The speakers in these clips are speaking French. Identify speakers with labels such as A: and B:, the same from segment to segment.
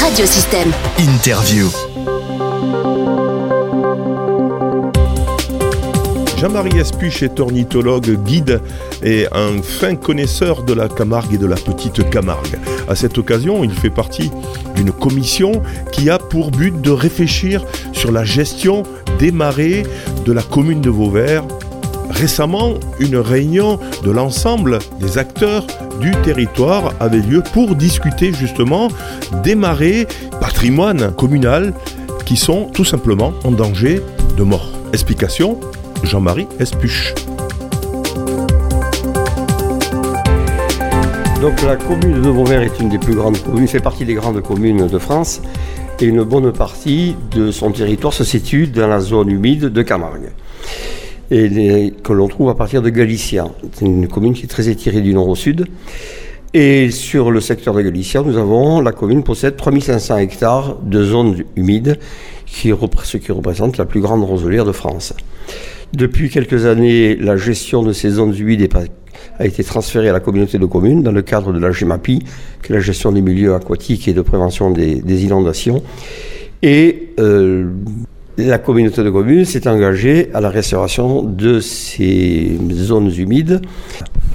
A: Radiosystème.
B: Interview.
C: Jean-Marie Espuche est ornithologue, guide et un fin connaisseur de la Camargue et de la petite Camargue. À cette occasion, il fait partie d'une commission qui a pour but de réfléchir sur la gestion des marées de la commune de Vauvert. Récemment, une réunion de l'ensemble des acteurs du territoire avait lieu pour discuter justement des marées patrimoine communal qui sont tout simplement en danger de mort. Explication Jean-Marie Espuche.
D: Donc la commune de Vauvert est une des plus grandes communes, fait partie des grandes communes de France et une bonne partie de son territoire se situe dans la zone humide de Camargue et que l'on trouve à partir de Galicia. C'est une commune qui est très étirée du nord au sud. Et sur le secteur de Galicia, nous avons, la commune possède 3500 hectares de zones humides, qui, ce qui représente la plus grande roselière de France. Depuis quelques années, la gestion de ces zones humides a été transférée à la communauté de communes dans le cadre de la GEMAPI, qui est la gestion des milieux aquatiques et de prévention des, inondations. Et euh, la communauté de communes s'est engagée à la restauration de ces zones humides.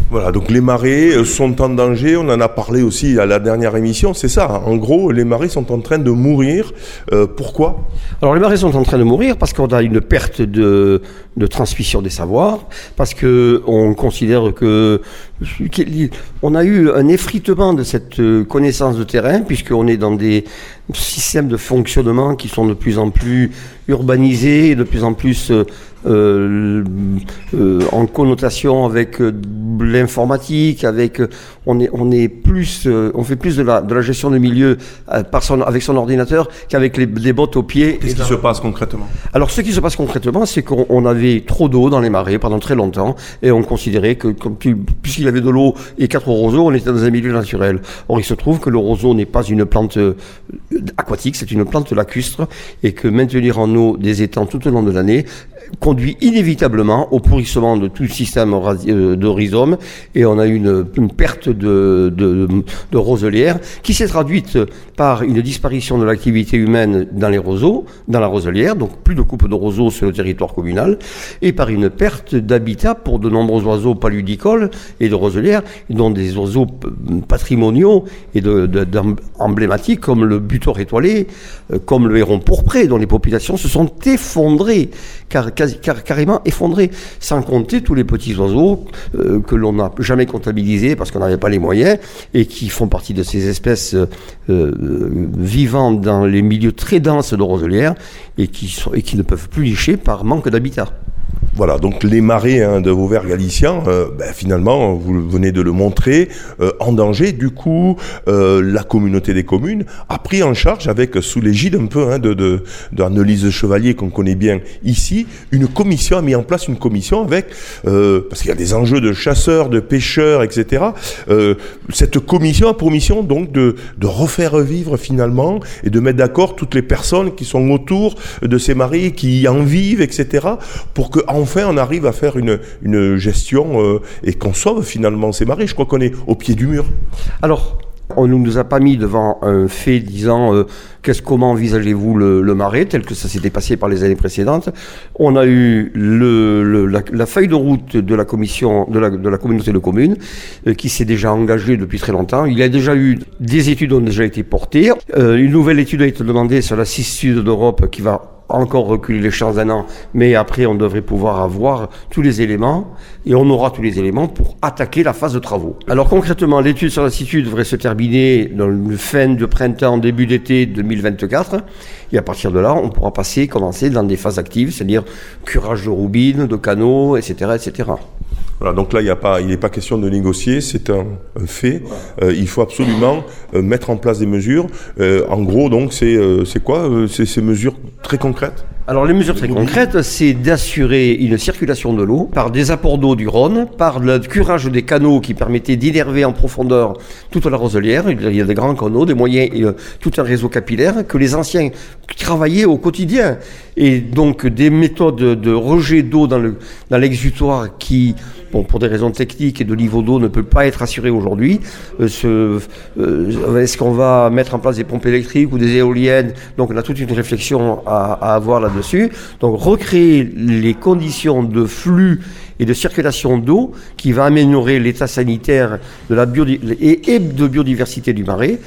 C: Voilà, donc les marées sont en danger, on en a parlé aussi à la dernière émission, c'est ça, en gros, les marées sont en train de mourir. Euh, pourquoi?
D: Alors les marées sont en train de mourir parce qu'on a une perte de, de transmission des savoirs, parce qu'on considère que on a eu un effritement de cette connaissance de terrain, puisqu'on est dans des systèmes de fonctionnement qui sont de plus en plus urbanisés, de plus en plus euh, euh, en connotation avec euh, l'informatique, avec on est on est plus on fait plus de la de la gestion du milieu par son, avec son ordinateur qu'avec les, les, bottes aux pieds.
C: Qu'est-ce qui se passe concrètement?
D: Alors ce qui se passe concrètement, c'est qu'on avait trop d'eau dans les marais pendant très longtemps et on considérait que puisqu'il y avait de l'eau et quatre roseaux, on était dans un milieu naturel. Or il se trouve que le roseau n'est pas une plante aquatique, c'est une plante lacustre et que maintenir en eau des étangs tout au long de l'année conduit inévitablement au pourrissement de tout le système euh, de rhizome et on a eu une, perte de, de, roselière qui s'est traduite par une disparition de l'activité humaine dans les roseaux, dans la roselière, donc plus de coupe de roseaux sur le territoire communal, et par une perte d'habitat pour de nombreux oiseaux paludicoles et de roselières, dont des oiseaux patrimoniaux et emblématiques comme le butor étoilé, euh, comme le héron pourpré, dont les populations se sont effondrées, car carrément effondré, sans compter tous les petits oiseaux euh, que l'on n'a jamais comptabilisés parce qu'on n'avait pas les moyens et qui font partie de ces espèces euh, euh, vivant dans les milieux très denses de roselières et qui, sont, et qui ne peuvent plus licher par manque d'habitat.
C: Voilà, donc les marées hein, de Vauvert galiciens, euh, ben, finalement, vous venez de le montrer, euh, en danger. Du coup, euh, la communauté des communes a pris en charge, avec sous l'égide un peu hein, de, de, Chevalier qu'on connaît bien ici, une commission, a mis en place une commission avec, parce qu'il y a des enjeux de chasseurs, de pêcheurs, etc. cette commission a pour mission donc de, de refaire vivre finalement et de mettre d'accord toutes les personnes qui sont autour de ces marées, qui en vivent, etc. pour que enfin on arrive à faire une, gestion euh, et qu'on sauve finalement ces marées. Je crois qu'on est au pied du mur.
D: Alors, on ne nous a pas mis devant un fait disant euh, qu'est-ce comment envisagez-vous le, marais tel que ça s'était passé par les années précédentes. On a eu le, la, feuille de route de la commission de la, de la communauté de communes euh, qui s'est déjà engagée depuis très longtemps. Il y a déjà eu des études ont déjà été portées. une nouvelle étude a été demandée sur la 6 sud d'Europe qui va encore reculer les chances d'un an, mais après on devrait pouvoir avoir tous les éléments et on aura tous les éléments pour attaquer la phase de travaux. Alors concrètement, l'étude sur la situ devrait se terminer dans le fin de printemps, début d'été 2024 et à partir de là, on pourra passer, commencer dans des phases actives, c'est-à-dire curage de roubines, de canaux, etc., etc.
C: Voilà, donc là, il n'est pas question de négocier, c'est un, fait. Euh, il faut absolument euh, mettre en place des mesures. Euh, en gros, donc, c'est quoi ces mesures très concrètes?
D: Alors les mesures très concrètes, c'est d'assurer une circulation de l'eau par des apports d'eau du Rhône, par le curage des canaux qui permettait d'innerver en profondeur toute la roselière. Il y a des grands canaux, des moyens, euh, tout un réseau capillaire que les anciens travaillaient au quotidien. Et donc des méthodes de rejet d'eau dans l'exutoire qui bon, pour des raisons techniques et de niveau d'eau, ne peut pas être assuré aujourd'hui. Euh, euh, est-ce qu'on va mettre en place des pompes électriques ou des éoliennes? Donc on a toute une réflexion à, avoir là-dessus. Donc recréer les conditions de flux et de circulation d'eau qui va améliorer l'état sanitaire de la et de biodiversité du marais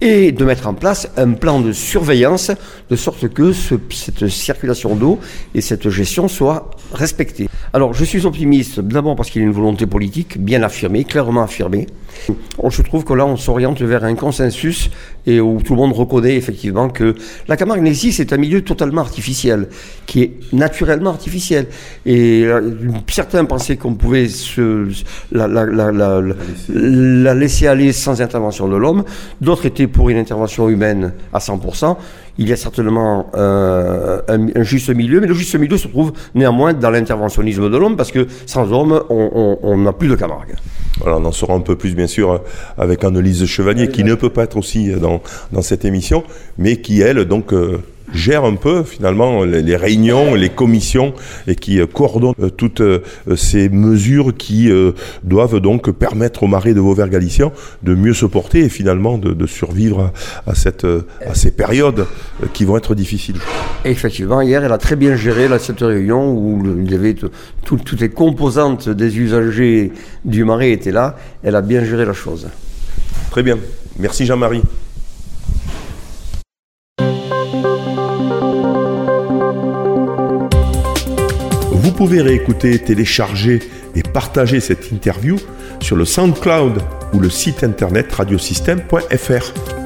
D: et de mettre en place un plan de surveillance de sorte que cette circulation d'eau et cette gestion soient respectées. Alors je suis optimiste d'abord parce qu'il y a une volonté politique bien affirmée, clairement affirmée. Se trouve que là on s'oriente vers un consensus et où tout le monde reconnaît effectivement que la Camargue Nessie c'est un milieu totalement artificiel, qui est naturellement artificiel. Et euh, certains pensaient qu'on pouvait se, la, la, la, la laisser aller sans intervention de l'homme, d'autres étaient pour une intervention humaine à 100%. Il y a certainement euh, un, juste milieu, mais le juste milieu se trouve néanmoins dans l'interventionnisme de l'homme, parce que sans homme, on n'a plus de Camargue.
C: Voilà, on en saura un peu plus, bien sûr, avec Annelise Chevalier, qui ne peut pas être aussi dans, dans cette émission, mais qui, elle, donc, euh, gère un peu finalement les, réunions, les commissions et qui euh, coordonne euh, toutes euh, ces mesures qui doivent donc permettre aux marais de Vauvert galicien de mieux se porter et finalement de, survivre à, cette, à ces périodes qui vont être difficiles.
D: Effectivement, hier, elle a très bien géré cette réunion où il y avait toutes les composantes des usagers du marais étaient là. Elle a bien géré la chose.
C: Très bien. Merci Jean-Marie. Pouvez réécouter, télécharger et partager cette interview sur le SoundCloud ou le site internet radiosystème.fr.